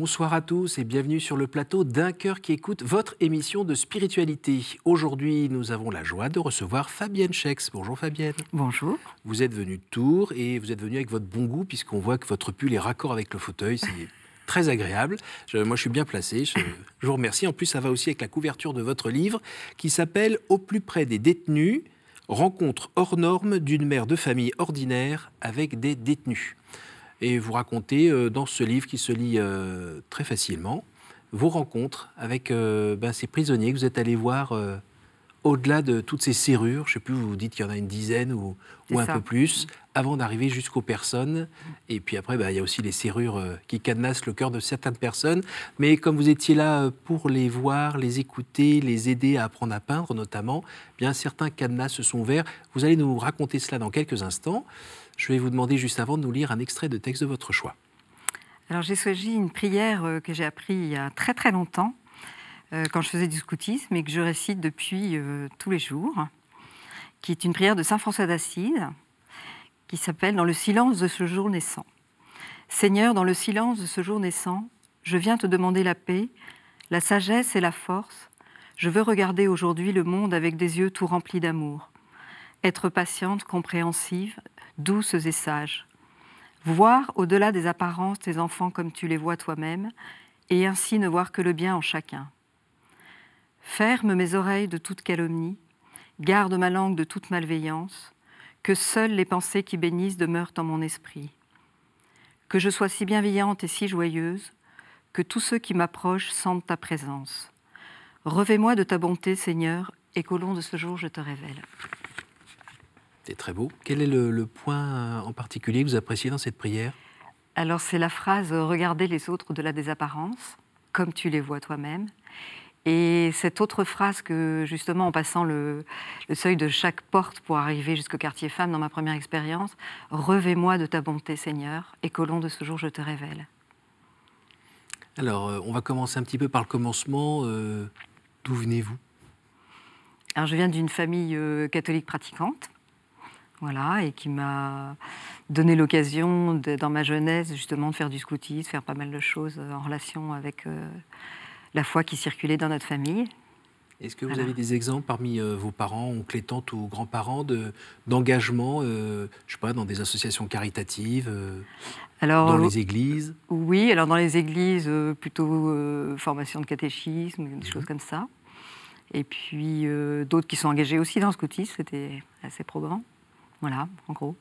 Bonsoir à tous et bienvenue sur le plateau d'un cœur qui écoute votre émission de spiritualité. Aujourd'hui, nous avons la joie de recevoir Fabienne Schex. Bonjour Fabienne. Bonjour. Vous êtes venue de Tours et vous êtes venue avec votre bon goût puisqu'on voit que votre pull est raccord avec le fauteuil. C'est très agréable. moi, je suis bien placé. Je, je vous remercie. En plus, ça va aussi avec la couverture de votre livre qui s'appelle Au plus près des détenus, rencontre hors norme d'une mère de famille ordinaire avec des détenus et vous racontez euh, dans ce livre qui se lit euh, très facilement vos rencontres avec euh, ben, ces prisonniers que vous êtes allés voir au-delà de toutes ces serrures, je ne sais plus, vous dites qu'il y en a une dizaine ou, un peu plus, avant d'arriver jusqu'aux personnes. Et puis après, ben, il y a aussi les serrures qui cadenassent le cœur de certaines personnes. Mais comme vous étiez là pour les voir, les écouter, les aider à apprendre à peindre notamment, bien certains cadenas se sont ouverts. Vous allez nous raconter cela dans quelques instants. Je vais vous demander juste avant de nous lire un extrait de texte de votre choix. Alors j'ai choisi une prière euh, que j'ai appris il y a très très longtemps, euh, quand je faisais du scoutisme et que je récite depuis euh, tous les jours, qui est une prière de Saint François d'Assise, qui s'appelle Dans le silence de ce jour naissant. Seigneur, dans le silence de ce jour naissant, je viens te demander la paix, la sagesse et la force. Je veux regarder aujourd'hui le monde avec des yeux tout remplis d'amour. Être patiente, compréhensive, douces et sages. Voir au-delà des apparences tes enfants comme tu les vois toi-même, et ainsi ne voir que le bien en chacun. Ferme mes oreilles de toute calomnie, garde ma langue de toute malveillance, que seules les pensées qui bénissent demeurent en mon esprit. Que je sois si bienveillante et si joyeuse, que tous ceux qui m'approchent sentent ta présence. Revais-moi de ta bonté, Seigneur, et qu'au long de ce jour je te révèle. C'est très beau. Quel est le, point euh, en particulier que vous appréciez dans cette prière? Alors c'est la phrase euh, Regardez les autres de la désapparence, comme tu les vois toi-même. Et cette autre phrase que, justement, en passant le, seuil de chaque porte pour arriver jusqu'au quartier femme dans ma première expérience, Revais-moi de ta bonté, Seigneur, et qu'au long de ce jour, je te révèle. Alors, euh, on va commencer un petit peu par le commencement. D'où venez-vous? Alors, je viens d'une famille catholique pratiquante voilà, et qui m'a donné l'occasion, dans ma jeunesse, justement, de faire du scoutisme, faire pas mal de choses euh, en relation avec euh, la foi qui circulait dans notre famille. Est-ce que vous avez des exemples parmi euh, vos parents, oncles et tantes ou grands-parents d'engagement, je sais pas, dans des associations caritatives, dans les églises? Oui, alors dans les églises, plutôt formation de catéchisme, des choses comme ça. Et puis d'autres qui sont engagés aussi dans le scoutisme, c'était assez probant. Voilà, en gros.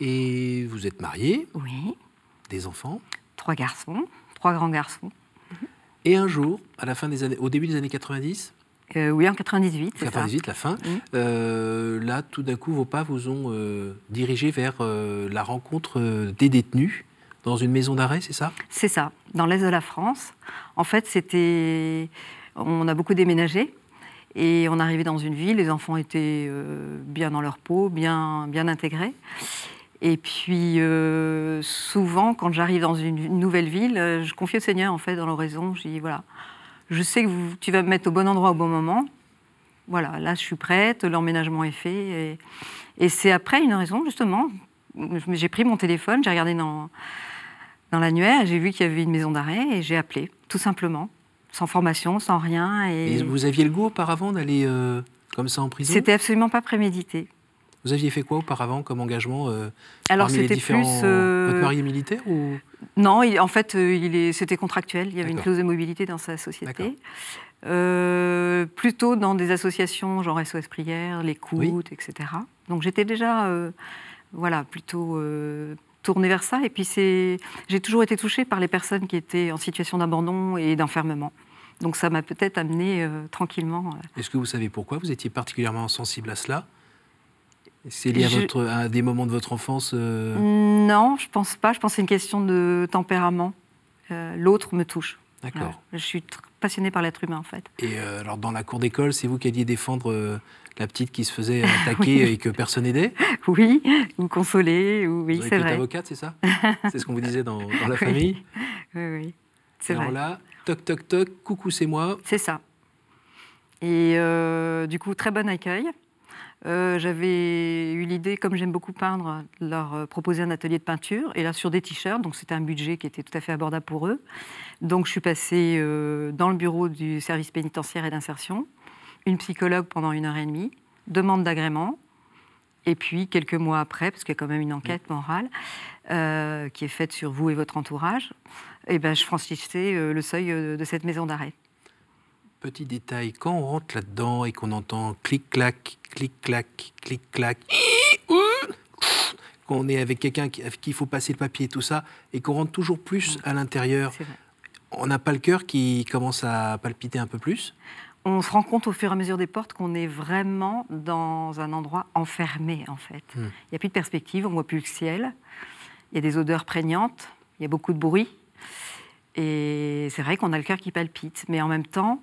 Et vous êtes mariée Oui. Des enfants Trois garçons, trois grands garçons. Et un jour, à la fin des années, au début des années 90 euh, Oui, en 98. 98, la fin. Euh, là, tout d'un coup, vos pas vous ont euh, dirigé vers la rencontre des détenus dans une maison d'arrêt, c'est ça? C'est ça, dans l'est de la France. En fait, c'était. On a beaucoup déménagé. Et on arrivait dans une ville, les enfants étaient euh, bien dans leur peau, bien, bien intégrés. Et puis, euh, souvent, quand j'arrive dans une, nouvelle ville, euh, je confie au Seigneur, en fait, dans l'oraison. Je dis, voilà, je sais que tu vas me mettre au bon endroit au bon moment. Voilà, là, je suis prête, l'emménagement est fait. Et, c'est après une raison, justement. J'ai pris mon téléphone, j'ai regardé dans, dans l'annuaire, j'ai vu qu'il y avait une maison d'arrêt et j'ai appelé, tout simplement sans formation, sans rien. Et, vous aviez le goût auparavant d'aller euh, comme ça en prison? C'était absolument pas prémédité. Vous aviez fait quoi auparavant comme engagement euh, Alors c'était plus euh, votre mari est militaire ou? Non, en fait, il est... c'était contractuel. Il y avait une clause de mobilité dans sa société. plutôt dans des associations genre SOS Prière, l'écoute, etc. Donc j'étais déjà, voilà, plutôt tournée vers ça. Et puis j'ai toujours été touchée par les personnes qui étaient en situation d'abandon et d'enfermement. Donc ça m'a peut-être amené euh, tranquillement. Euh. Est-ce que vous savez pourquoi vous étiez particulièrement sensible à cela? C'est lié à, votre, à, des moments de votre enfance euh? Non, je pense pas. Je pense que c'est une question de tempérament. L'autre me touche. D'accord. Je suis passionnée par l'être humain en fait. Et alors dans la cour d'école, c'est vous qui alliez défendre la petite qui se faisait attaquer et que personne n'aidait? Oui, ou consoler, ou oui, c'est vrai. avocate, c'est ça? C'est ce qu'on vous disait dans, la famille? Oui, oui, c'est vrai. Alors là, toc, toc, toc, coucou, c'est moi. C'est ça. Et euh, du coup, très bon accueil. euh, j'avais eu l'idée, comme j'aime beaucoup peindre, de leur euh, proposer un atelier de peinture, et là sur des t-shirts, donc c'était un budget qui était tout à fait abordable pour eux. Donc je suis passée dans le bureau du service pénitentiaire et d'insertion, une psychologue pendant une heure et demie, demande d'agrément, et puis quelques mois après, parce qu'il y a quand même une enquête morale qui est faite sur vous et votre entourage, eh ben, je franchissais le seuil de cette maison d'arrêt. Petit détail, quand on rentre là-dedans et qu'on entend clic-clac, clic-clac, clic-clac, qu'on est avec quelqu'un qui, qu'il faut passer le papier et tout ça, et qu'on rentre toujours plus à l'intérieur, on n'a pas le cœur qui commence à palpiter un peu plus? On se rend compte au fur et à mesure des portes qu'on est vraiment dans un endroit enfermé, en fait. Hmm. Il n'y a plus de perspective, on ne voit plus le ciel, il y a des odeurs prégnantes, il y a beaucoup de bruit. Et c'est vrai qu'on a le cœur qui palpite, mais en même temps,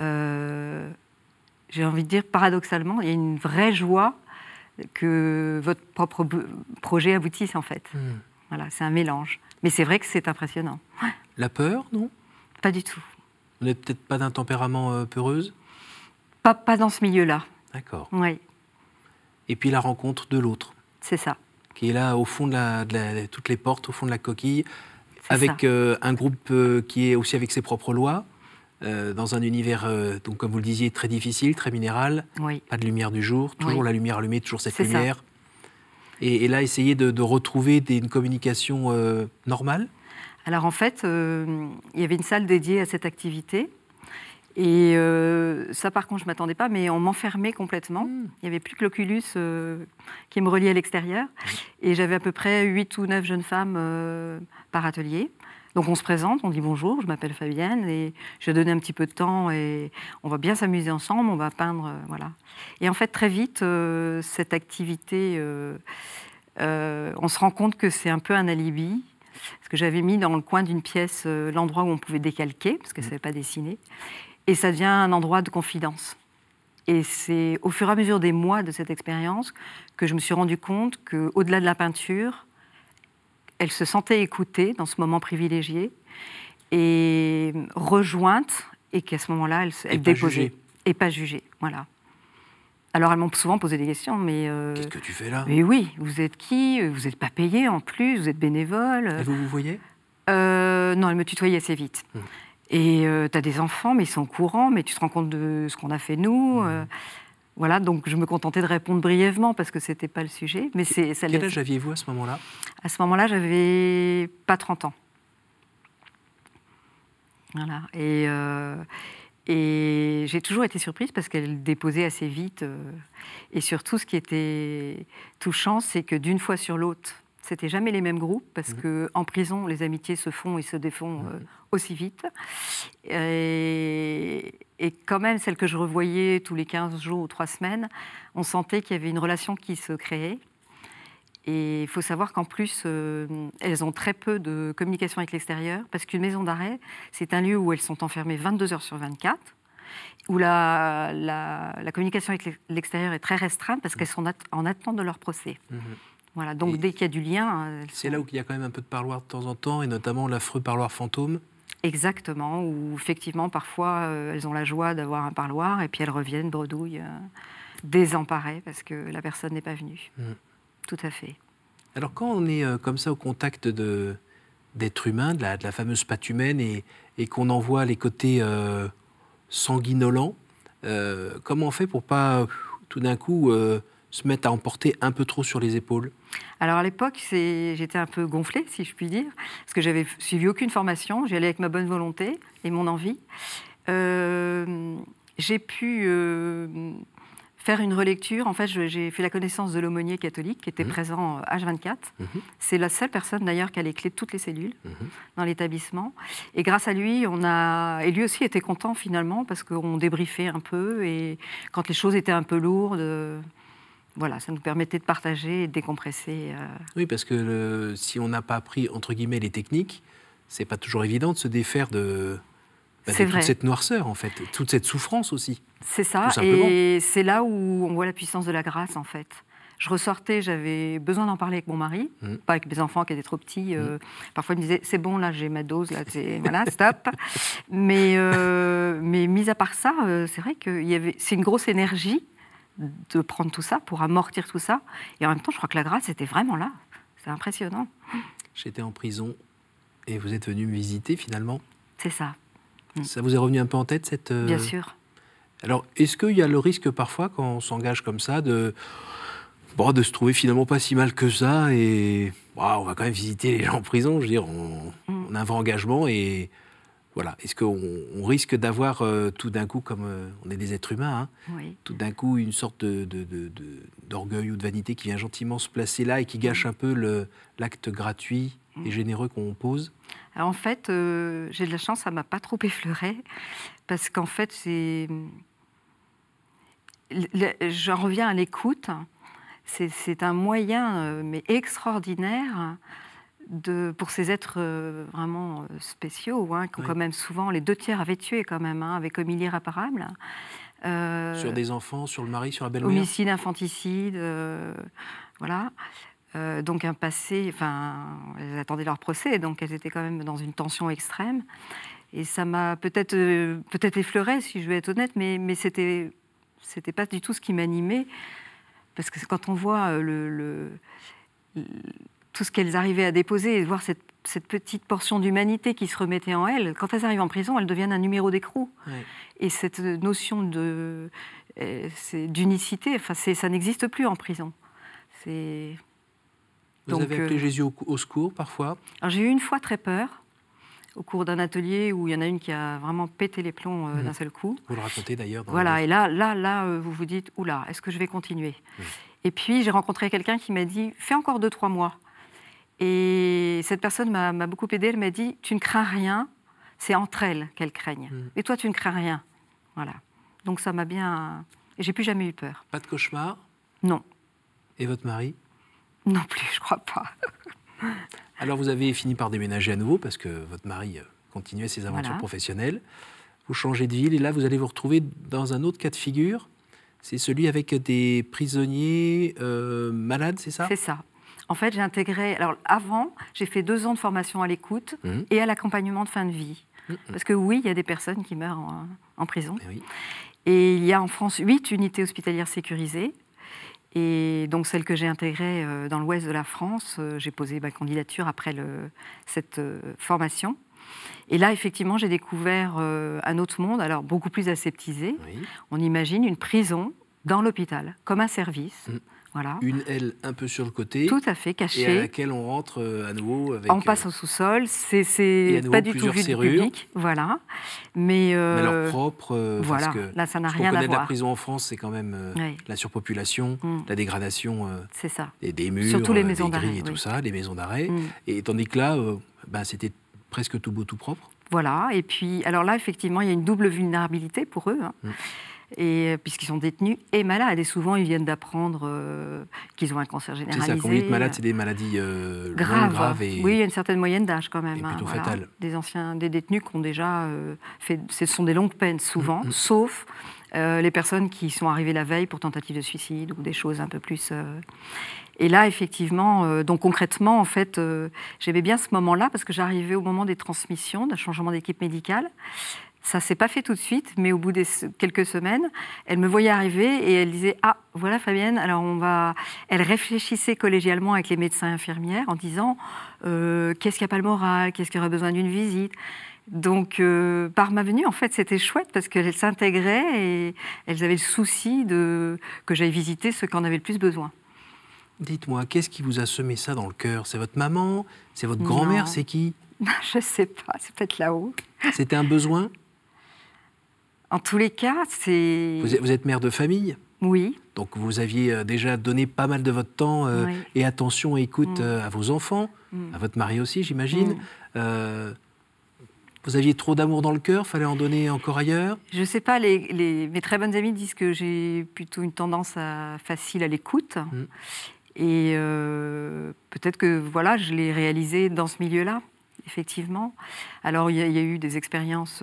euh, j'ai envie de dire paradoxalement, il y a une vraie joie que votre propre projet aboutisse en fait. Hmm. Voilà, c'est un mélange. Mais c'est vrai que c'est impressionnant. La peur, non? Pas du tout. Vous n'êtes peut-être pas d'un tempérament euh, peureuse? Pas, pas dans ce milieu-là. D'accord. Oui. Et puis la rencontre de l'autre. C'est ça. Qui est là au fond de, la, de toutes les portes, au fond de la coquille, avec euh, un groupe euh, qui est aussi avec ses propres lois, euh, dans un univers, donc comme vous le disiez, très difficile, très minéral, pas de lumière du jour, toujours la lumière allumée, toujours cette lumière. Et, là, essayer de, retrouver des, une communication normale Alors en fait, il y avait une salle dédiée à cette activité. Et ça, par contre, je ne m'attendais pas, mais on m'enfermait complètement. Hmm. Il n'y avait plus que l'Oculus qui me reliait à l'extérieur. Et j'avais à peu près 8 ou 9 jeunes femmes par atelier. Donc on se présente, on dit bonjour, je m'appelle Fabienne et je vais donner un petit peu de temps et on va bien s'amuser ensemble, on va peindre, euh, voilà. Et en fait très vite euh, cette activité, euh, on se rend compte que c'est un peu un alibi, parce que j'avais mis dans le coin d'une pièce l'endroit où on pouvait décalquer, parce que ça ne pas dessiner, et ça devient un endroit de confidence. Et c'est au fur et à mesure des mois de cette expérience que je me suis rendu compte qu'au-delà de la peinture, elle se sentait écoutée dans ce moment privilégié et rejointe, et qu'à ce moment-là, elle, elle déposait. Et pas jugée, voilà. Alors elles m'ont souvent posé des questions, mais... Euh, Qu'est-ce que tu fais là? Mais oui, vous êtes qui? Vous n'êtes pas payé en plus, vous êtes bénévole? Et vous vous voyez? Euh, Non, elle me tutoyait assez vite. Hum. Et euh, tu as des enfants, mais ils sont au courant, mais tu te rends compte de ce qu'on a fait nous. Hum. Voilà, donc je me contentais de répondre brièvement parce que ce n'était pas le sujet. Mais c'est, ça Quel âge aviez-vous à ce moment-là? À ce moment-là, j'avais pas 30 ans. Voilà. Et, euh, et j'ai toujours été surprise parce qu'elle déposait assez vite. Euh, et surtout, ce qui était touchant, c'est que d'une fois sur l'autre, c'était jamais les mêmes groupes parce qu'en mmh. que en prison, les amitiés se font et se défont mmh. euh, aussi vite. Et, quand même, celles que je revoyais tous les 15 jours ou 3 semaines, on sentait qu'il y avait une relation qui se créait. Et il faut savoir qu'en plus, euh, elles ont très peu de communication avec l'extérieur, parce qu'une maison d'arrêt, c'est un lieu où elles sont enfermées 22 heures sur 24, où la, la, communication avec l'extérieur est très restreinte, parce qu'elles sont en attente de leur procès. Voilà, donc dès qu'il y a du lien. Euh, c'est là où il y a quand même un peu de parloir de temps en temps, et notamment l'affreux parloir fantôme. Exactement, où effectivement parfois euh, elles ont la joie d'avoir un parloir et puis elles reviennent bredouilles, euh, désemparées parce que la personne n'est pas venue. Mm. Tout à fait. Alors quand on est comme ça au contact de, d'êtres humains, de la, de la, fameuse patte humaine, et, et qu'on en voit les côtés sanguinolents, comment on fait pour pas tout d'un coup se mettent à emporter un peu trop sur les épaules Alors à l'époque, j'étais un peu gonflée, si je puis dire, parce que j'avais suivi aucune formation, j'y allais avec ma bonne volonté et mon envie. Euh, j'ai pu euh, faire une relecture. En fait, j'ai fait la connaissance de l'aumônier catholique qui était mmh. présent H24. Mmh. C'est la seule personne d'ailleurs qui a les clés de toutes les cellules mmh. dans l'établissement. Et grâce à lui, on a. Et lui aussi était content finalement parce qu'on débriefait un peu et quand les choses étaient un peu lourdes voilà, ça nous permettait de partager et de décompresser. Euh. Oui, parce que si on n'a pas appris, entre guillemets, les techniques, c'est pas toujours évident de se défaire de, bah, toute cette noirceur, en fait, toute cette souffrance aussi. C'est ça, et c'est là où on voit la puissance de la grâce, en fait. Je ressortais, j'avais besoin d'en parler avec mon mari, mmh. pas avec mes enfants qui étaient trop petits. Euh, mmh. Parfois, ils me disaient c'est bon, là, j'ai ma dose, là, voilà, stop. mais, euh, mais mis à part ça, c'est vrai que c'est une grosse énergie de prendre tout ça, pour amortir tout ça. Et en même temps, je crois que la grâce était vraiment là. C'est impressionnant. J'étais en prison et vous êtes venu me visiter finalement. C'est ça. Mm. Ça vous est revenu un peu en tête cette. Euh, Bien sûr. Alors, est-ce qu'il y a le risque parfois, quand on s'engage comme ça, de, bon, de se trouver finalement pas si mal que ça et on va quand même visiter les gens en prison Je veux dire, on, mm. on a un vrai engagement et voilà. Est-ce qu'on risque d'avoir euh, tout d'un coup, comme euh, on est des êtres humains, hein, tout d'un coup une sorte d'orgueil ou de vanité qui vient gentiment se placer là et qui gâche un peu l'acte gratuit et mm. généreux qu'on pose? En fait, euh, j'ai de la chance, ça m'a pas trop effleuré, parce qu'en fait, c'est. J'en reviens à l'écoute. C'est un moyen, mais extraordinaire, pour ces êtres euh, vraiment euh, spéciaux, hein, qui ont quand même souvent, les deux tiers avaient tué quand même, hein, avec homilie irréparable. Euh, sur des enfants, sur le mari, sur la belle-mère Homicide, infanticide, voilà. donc un passé, enfin, elles attendaient leur procès, donc elles étaient quand même dans une tension extrême. Et ça m'a peut-être peut-être effleuré, si je veux être honnête, mais, mais c'était c'était pas du tout ce qui m'animait, parce que quand on voit le, le tout ce qu'elles arrivaient à déposer et voir cette, petite portion d'humanité qui se remettait en elles, quand elles arrivent en prison, elles deviennent un numéro d'écrou. Et cette notion de, euh, d'unicité, enfin, ça n'existe plus en prison. C'est... Vous avez appelé euh, Jésus au, secours parfois? J'ai eu une fois très peur au cours d'un atelier où il y en a une qui a vraiment pété les plombs euh, mmh. d'un seul coup. Vous le racontez d'ailleurs. voilà, et là, là, là, vous vous dites, oula, est-ce que je vais continuer? Mmh. Et puis j'ai rencontré quelqu'un qui m'a dit, fais encore deux, trois mois. Et cette personne m'a beaucoup aidée. Elle m'a dit Tu ne crains rien, c'est entre elles qu'elles craignent. Mm. Et toi, tu ne crains rien. Voilà. Donc ça m'a bien. Et j'ai plus jamais eu peur. Pas de cauchemar? Non. Et votre mari? Non plus, je crois pas. Alors vous avez fini par déménager à nouveau parce que votre mari euh, continuait ses aventures professionnelles. Vous changez de ville et là vous allez vous retrouver dans un autre cas de figure. C'est celui avec des prisonniers euh, malades, c'est ça? C'est ça. En fait, j'ai intégré. Alors, avant, j'ai fait deux ans de formation à l'écoute mmh. et à l'accompagnement de fin de vie. Mmh, mmh. Parce que oui, il y a des personnes qui meurent en, prison. Eh et il y a en France huit unités hospitalières sécurisées. Et donc, celle que j'ai intégrée euh, dans l'ouest de la France, euh, j'ai posé ma candidature après le, cette euh, formation. Et là, effectivement, j'ai découvert un autre monde, alors beaucoup plus aseptisé. On imagine une prison dans l'hôpital, comme un service. Une aile un peu sur le côté. Tout à fait, cachée. Et à laquelle on rentre euh, à nouveau avec. On passe euh, au sous-sol. C'est pas du tout vu du public. Voilà. Mais, euh, alors propre. voilà. que Là, ça n'a rien à voir. la prison en France, c'est quand même la surpopulation, mm. la dégradation. c'est ça. Et des murs, Surtout les maisons d'arrêt. et tout ça, les maisons d'arrêt. Mm. Et tandis que là, ben, c'était presque tout beau, tout propre. Voilà. Et puis, alors là, effectivement, il y a une double vulnérabilité pour eux. Hein. Mm et, euh, puisqu'ils sont détenus et malades. Et souvent, ils viennent d'apprendre euh, qu'ils ont un cancer généralisé. C'est ça, combien de malades C'est des maladies euh, graves. et... Oui, il y a une certaine moyenne d'âge quand même. Et plutôt hein, Des anciens, des détenus qui ont déjà fait. Ce sont des longues peines souvent, mm, mm. sauf les personnes qui sont arrivées la veille pour tentative de suicide ou des choses un peu plus. Et là, effectivement, donc concrètement, en fait, j'aimais bien ce moment-là parce que j'arrivais au moment des transmissions, d'un changement d'équipe médicale. Ça s'est pas fait tout de suite, mais au bout de quelques semaines, elle me voyait arriver et elle disait Ah, voilà Fabienne, alors on va. Elle réfléchissait collégialement avec les médecins et infirmières en disant euh, Qu'est-ce qui n'a pas le moral? Qu'est-ce qui aurait besoin d'une visite? Donc, euh, par ma venue, en fait, c'était chouette parce qu'elles s'intégraient et elles avaient le souci de que j'aille visiter ceux qui en avaient le plus besoin. Dites-moi, qu'est-ce qui vous a semé ça dans le cœur? C'est votre maman? C'est votre grand-mère? C'est qui? Je ne sais pas, c'est peut-être là-haut. C'était un besoin? En tous les cas, c'est. Vous êtes mère de famille? Oui. Donc vous aviez euh, déjà donné pas mal de votre temps euh, et attention et écoute mm. euh, à vos enfants, mm. à votre mari aussi, j'imagine. Mm. vous aviez trop d'amour dans le cœur, fallait en donner encore ailleurs? Je ne sais pas, les, mes très bonnes amies disent que j'ai plutôt une tendance à, facile à l'écoute. Et peut-être que voilà, je l'ai réalisé dans ce milieu-là, effectivement. Alors il y, a eu des expériences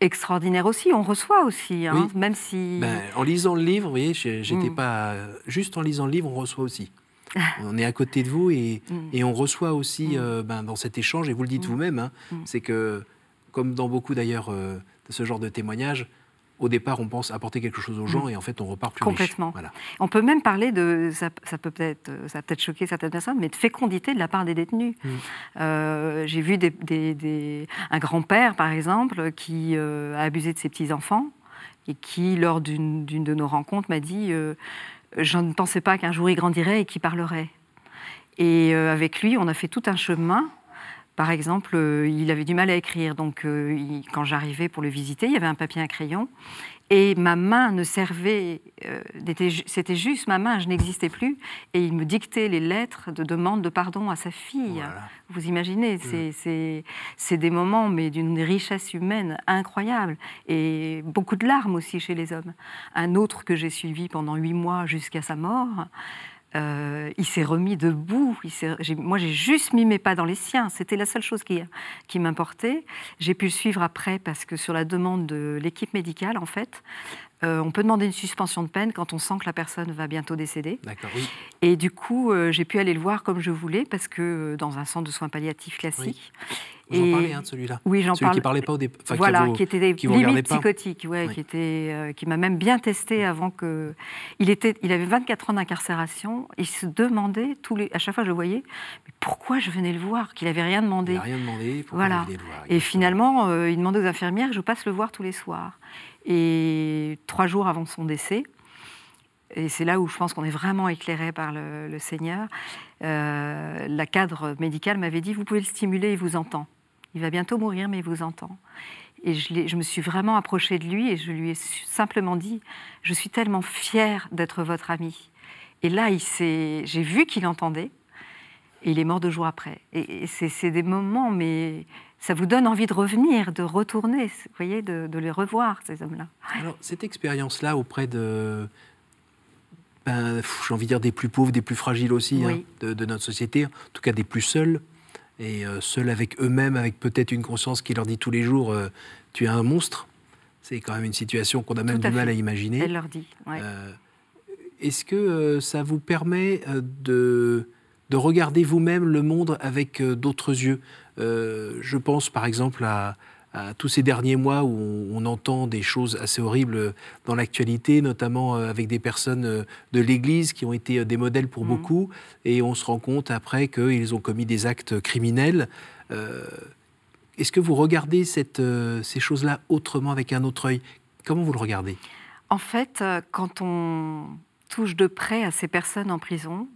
extraordinaire aussi. On reçoit aussi, hein, même si. Ben, en lisant le livre, vous voyez, j'étais mm. pas juste en lisant le livre, on reçoit aussi. on est à côté de vous et, mm. et on reçoit aussi mm. euh, ben, dans cet échange, et vous le dites vous-même, hein, c'est que, comme dans beaucoup d'ailleurs euh, de ce genre de témoignages, au départ, on pense apporter quelque chose aux gens mm. et en fait, on repart plus Complètement. Voilà. On peut même parler de, ça, peut peut-être, ça peut-être choquer certaines personnes, mais de fécondité de la part des détenus. Mm. Euh, j'ai vu des, un grand-père, par exemple, qui euh, a abusé de ses petits-enfants et qui, lors d'une de nos rencontres, m'a dit euh, Je ne pensais pas qu'un jour il grandirait et qu'il parlerait. Et avec lui, on a fait tout un chemin par exemple, euh, il avait du mal à écrire, donc euh, quand j'arrivais pour le visiter, il y avait un papier, un crayon, et ma main ne servait, euh, c'était juste ma main, je n'existais plus, et il me dictait les lettres de demande de pardon à sa fille. Vous imaginez, mm. c'est des moments, mais d'une richesse humaine incroyable, et beaucoup de larmes aussi chez les hommes. Un autre que j'ai suivi pendant huit mois jusqu'à sa mort, euh, il s'est remis debout. moi, j'ai juste mis mes pas dans les siens. C'était la seule chose qui, qui m'importait. J'ai pu le suivre après parce que sur la demande de l'équipe médicale, en fait, euh, on peut demander une suspension de peine quand on sent que la personne va bientôt décéder. Et du coup, euh, j'ai pu aller le voir comme je voulais parce que dans un centre de soins palliatifs classique. Vous en parlez hein, de celui-là Oui, j'en parle. qui parlait pas au départ. voilà, qui, était limite psychotique, ouais, qui était, euh, qui m'a même bien testé avant que. Il était, il avait 24 ans d'incarcération. Il se demandait tous les, à chaque fois que je le voyais, mais pourquoi je venais le voir Qu'il avait rien demandé. Il n'a rien demandé. Voilà. Le voir, Et finalement, il demandait aux infirmières que je passe le voir tous les soirs. Et trois jours avant son décès, et c'est là où je pense qu'on est vraiment éclairé par le, Seigneur, euh, la cadre médicale m'avait dit, vous pouvez le stimuler, il vous entend. Il va bientôt mourir, mais il vous entend. Et je, je, me suis vraiment approchée de lui et je lui ai simplement dit, je suis tellement fière d'être votre ami. Et là, j'ai vu qu'il entendait, et il est mort deux jours après. Et, c'est des moments, mais ça vous donne envie de revenir, de retourner, vous voyez, de, les revoir, ces hommes-là. Alors, cette expérience-là auprès de, ben, j'ai envie de dire des plus pauvres, des plus fragiles aussi hein, de, notre société, en tout cas des plus seuls, et euh, seuls avec eux-mêmes, avec peut-être une conscience qui leur dit tous les jours euh, Tu es un monstre. C'est quand même une situation qu'on a même du mal à imaginer. Elle leur dit. Euh, est-ce que ça vous permet de, de regarder vous-même le monde avec d'autres yeux? Je pense par exemple à, tous ces derniers mois où on, entend des choses assez horribles dans l'actualité, notamment euh, avec des personnes euh, de l'Église qui ont été euh, des modèles pour mmh. beaucoup, et on se rend compte après qu'ils ont commis des actes criminels. Est-ce que vous regardez cette, ces choses-là autrement, avec un autre œil? Comment vous le regardez? En fait, quand on touche de près à ces personnes en prison,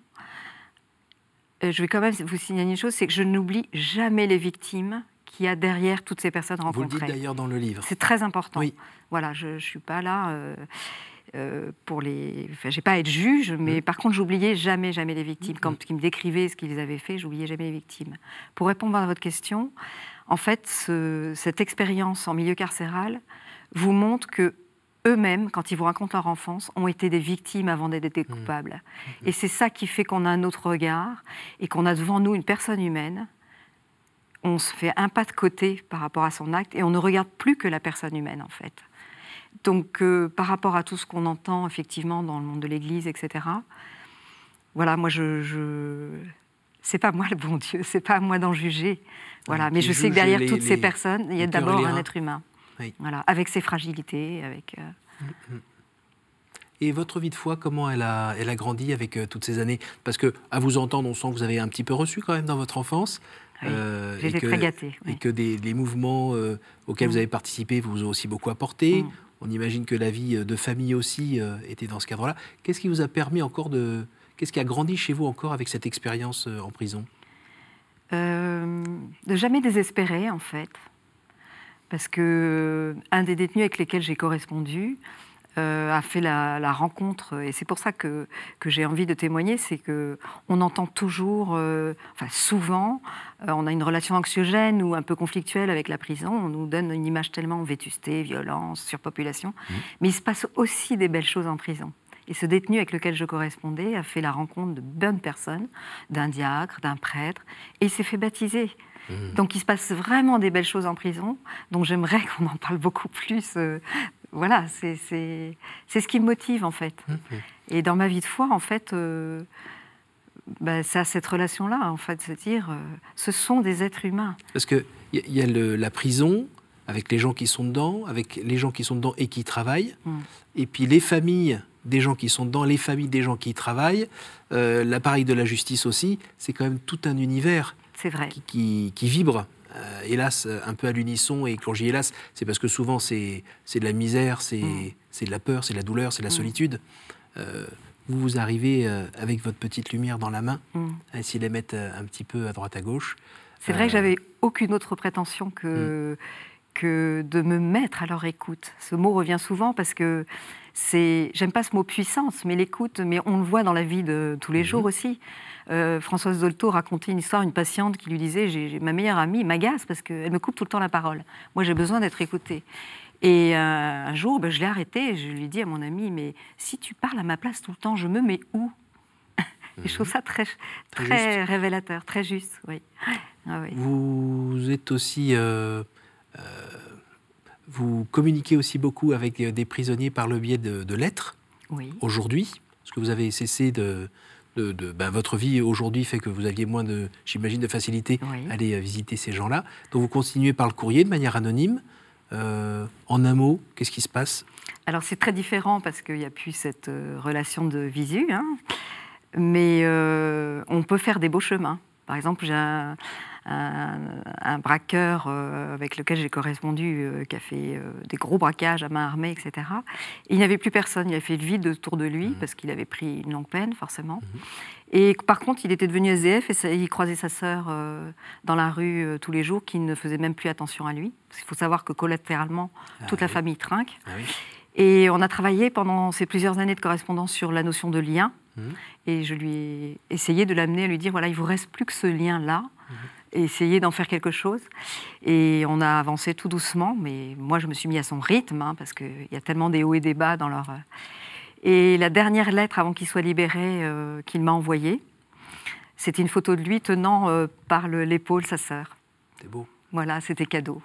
je vais quand même vous signaler une chose, c'est que je n'oublie jamais les victimes qu'il y a derrière toutes ces personnes rencontrées. Vous le dites d'ailleurs dans le livre. C'est très important. Oui. Voilà, je ne suis pas là euh, euh, pour les... Enfin, j'ai pas à être juge, mais mm. par contre, j'oubliais jamais, jamais les victimes. Quand mm. ils me décrivaient ce qu'ils avaient fait, j'oubliais jamais les victimes. Pour répondre à votre question, en fait, cette expérience en milieu carcéral vous montre que eux-mêmes, quand ils vous racontent leur enfance, ont été des victimes avant d'être des mm. coupables. Et c'est ça qui fait qu'on a un autre regard et qu'on a devant nous une personne humaine on se fait un pas de côté par rapport à son acte et on ne regarde plus que la personne humaine en fait. Donc euh, par rapport à tout ce qu'on entend effectivement dans le monde de l'Église, etc. Voilà, moi je, je... c'est pas moi le bon Dieu, c'est pas à moi d'en juger. Voilà, mais je sais que derrière toutes ces personnes, il y a d'abord un être humain. Voilà, avec ses fragilités, avec. Euh, mm, mm. Et votre vie de foi, comment elle a, elle a grandi avec euh, toutes ces années? Parce que, à vous entendre, on sent que vous avez un petit peu reçu quand même dans votre enfance. Euh, J'étais très gâtée. Et que des, les mouvements euh, auxquels vous mm. avez participé vous ont aussi beaucoup apporté. Mm. On imagine que la vie de famille aussi euh, était dans ce cadre-là. Qu'est-ce qui vous a permis encore de... Qu'est-ce qui a grandi chez vous encore avec cette expérience en prison? De jamais désespérer, en fait. Parce que un des détenus avec lesquels j'ai correspondu, euh, a fait la, rencontre, et c'est pour ça que, que j'ai envie de témoigner, c'est que on entend toujours, euh, enfin souvent, euh, on a une relation anxiogène ou un peu conflictuelle avec la prison, on nous donne une image tellement vétusté, violence, surpopulation, mmh. mais il se passe aussi des belles choses en prison. Et ce détenu avec lequel je correspondais a fait la rencontre de bonnes personnes, d'un diacre, d'un prêtre, et il s'est fait baptiser. Mmh. Donc il se passe vraiment des belles choses en prison, donc j'aimerais qu'on en parle beaucoup plus voilà, c'est ce qui me motive en fait. Mmh, mmh. Et dans ma vie de foi, en fait, euh, bah, c'est à cette relation-là, en fait, c'est dire, euh, ce sont des êtres humains. Parce qu'il y, y, a la prison, avec les gens qui sont dedans, avec les gens qui sont dedans et qui travaillent, mm. et puis les familles des gens qui sont dedans, les familles des gens qui y travaillent, euh, l'appareil de la justice aussi, c'est quand même tout un univers vrai. Qui, vibre. Euh, hélas, un peu à l'unisson, et quand j'y hélas, c'est parce que souvent c'est de la misère, mm. c'est de la peur, c'est de la douleur, c'est de la mm. solitude. Euh, vous, vous arrivez avec votre petite lumière dans la main, à essayer de les mettre un petit peu à droite à gauche. C'est vrai que j'avais aucune autre prétention que, que de me mettre à leur écoute. Ce mot revient souvent parce que c'est, j'aime pas ce mot puissance, mais l'écoute, mais on le voit dans la vie de tous les mhm. jours aussi. Euh, Françoise Dolto racontait une histoire, une patiente qui lui disait j'ai, ma meilleure amie m'agace parce qu'elle me coupe tout le temps la parole. Moi, j'ai besoin d'être écoutée. Et euh, un jour, ben, je l'ai arrêtée. Je lui ai dit à mon amie mais si tu parles à ma place tout le temps, je me mets où? Et je trouve ça très, très, révélateur, très juste. Oui. Ah Vous êtes aussi euh, euh, vous communiquez aussi beaucoup avec euh, des prisonniers par le biais de, lettres. Oui. Aujourd'hui, parce que vous avez cessé de, de, ben, votre vie aujourd'hui fait que vous aviez moins de, j'imagine, de facilité à aller euh, visiter ces gens-là. Donc vous continuez par le courrier de manière anonyme. en un mot, qu'est-ce qui se passe? Alors c'est très différent parce qu'il n'y a plus cette relation de visu, hein. mais on peut faire des beaux chemins. Par exemple, j'ai un, un, braqueur euh, avec lequel j'ai correspondu, euh, qui a fait euh, des gros braquages à main armée, etc. il n'y avait plus personne, il avait fait le vide autour de lui, mmh. parce qu'il avait pris une longue peine, forcément. Mmh. Et par contre, il était devenu SDF et il croisait sa sœur dans la rue tous les jours, qui ne faisait même plus attention à lui. Il faut savoir que collatéralement, ah toute la famille trinque. Ah et on a travaillé pendant ces plusieurs années de correspondance sur la notion de lien. Mmh. Et je lui ai essayé de l'amener à lui dire voilà, il vous reste plus que ce lien-là essayer d'en faire quelque chose. Et on a avancé tout doucement, mais moi je me suis mis à son rythme, hein, parce qu'il y a tellement des hauts et des bas dans leur... Euh. Et la dernière lettre avant qu'il soit libéré euh, qu'il m'a envoyée, c'était une photo de lui tenant euh, par l'épaule sa sœur. C'est beau. Voilà, c'était cadeau.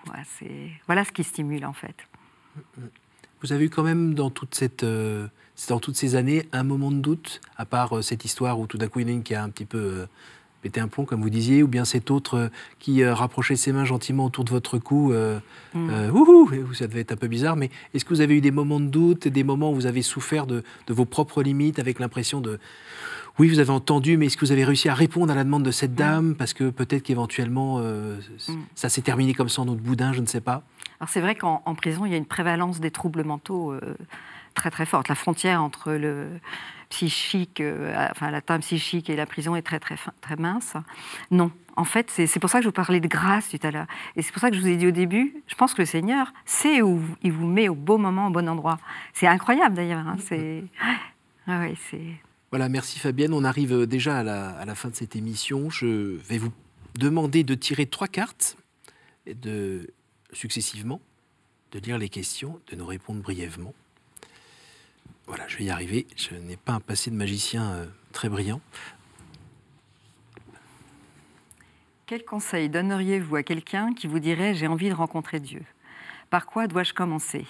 Voilà, ce qui stimule en fait. Vous avez eu quand même dans toute cette, dans toutes ces années un moment de doute, à part cette histoire où tout d'un coup il y en a une qui a un petit peu péter un plomb, comme vous disiez, ou bien cet autre euh, qui euh, rapprochait ses mains gentiment autour de votre cou. Euh, mm. ça devait être un peu bizarre, mais est-ce que vous avez eu des moments de doute, des moments où vous avez souffert de, vos propres limites, avec l'impression de... Oui, vous avez entendu, mais est-ce que vous avez réussi à répondre à la demande de cette mm. dame Parce que peut-être qu'éventuellement, mm. ça s'est terminé comme ça en autre boudin, je ne sais pas. Alors c'est vrai qu'en prison, il y a une prévalence des troubles mentaux très très forte. La frontière entre le psychique, euh, enfin la table psychique et la prison est très très très mince. Non, en fait, c'est pour ça que je vous parlais de grâce tout à l'heure. Et c'est pour ça que je vous ai dit au début, je pense que le Seigneur sait où il vous met au bon moment, au bon endroit. C'est incroyable d'ailleurs. Hein, c'est ah voilà, merci Fabienne. On arrive euh, déjà à la, à la, fin de cette émission. Je vais vous demander de tirer trois cartes de successivement de lire les questions, de nous répondre brièvement. Voilà, je vais y arriver. Je n'ai pas un passé de magicien euh, très brillant. Quel conseil donneriez-vous à quelqu'un qui vous dirait j'ai envie de rencontrer Dieu? Par quoi dois-je commencer?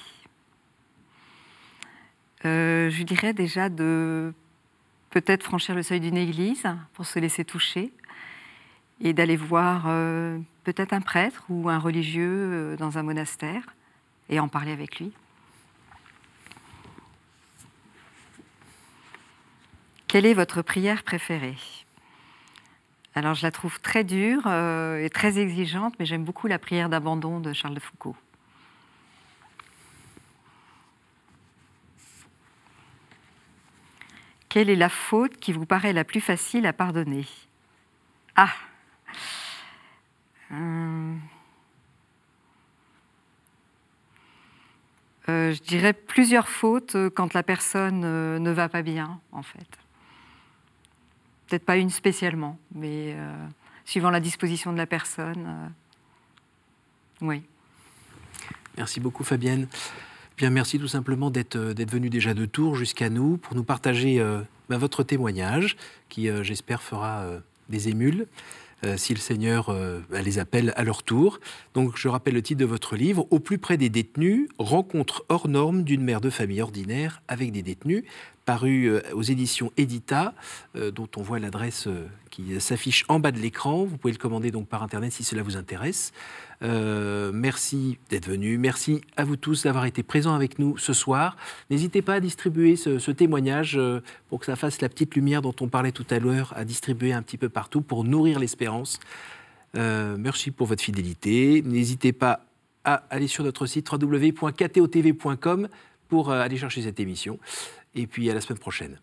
Euh, Je dirais déjà de peut-être franchir le seuil d'une église pour se laisser toucher et d'aller voir euh, peut-être un prêtre ou un religieux dans un monastère et en parler avec lui. Quelle est votre prière préférée? Alors je la trouve très dure euh, et très exigeante, mais j'aime beaucoup la prière d'abandon de Charles de Foucault. Quelle est la faute qui vous paraît la plus facile à pardonner? Ah. Euh, je dirais plusieurs fautes quand la personne euh, ne va pas bien, en fait. Peut-être pas une spécialement, mais euh, suivant la disposition de la personne. Euh, oui. Merci beaucoup Fabienne. Bien, merci tout simplement d'être euh, venue déjà de Tours jusqu'à nous pour nous partager ben, votre témoignage qui, j'espère, fera des émules. Si le Seigneur ben, les appelle à leur tour. Donc je rappelle le titre de votre livre, Au plus près des détenus, rencontre hors norme d'une mère de famille ordinaire avec des détenus, paru euh, aux éditions Edita, euh, dont on voit l'adresse qui s'affiche en bas de l'écran. Vous pouvez le commander donc par Internet si cela vous intéresse. merci d'être venu. Merci à vous tous d'avoir été présents avec nous ce soir. N'hésitez pas à distribuer ce, témoignage pour que ça fasse la petite lumière dont on parlait tout à l'heure, à distribuer un petit peu partout pour nourrir l'espérance. merci pour votre fidélité. N'hésitez pas à aller sur notre site www.ktotv.com pour aller chercher cette émission. Et puis à la semaine prochaine.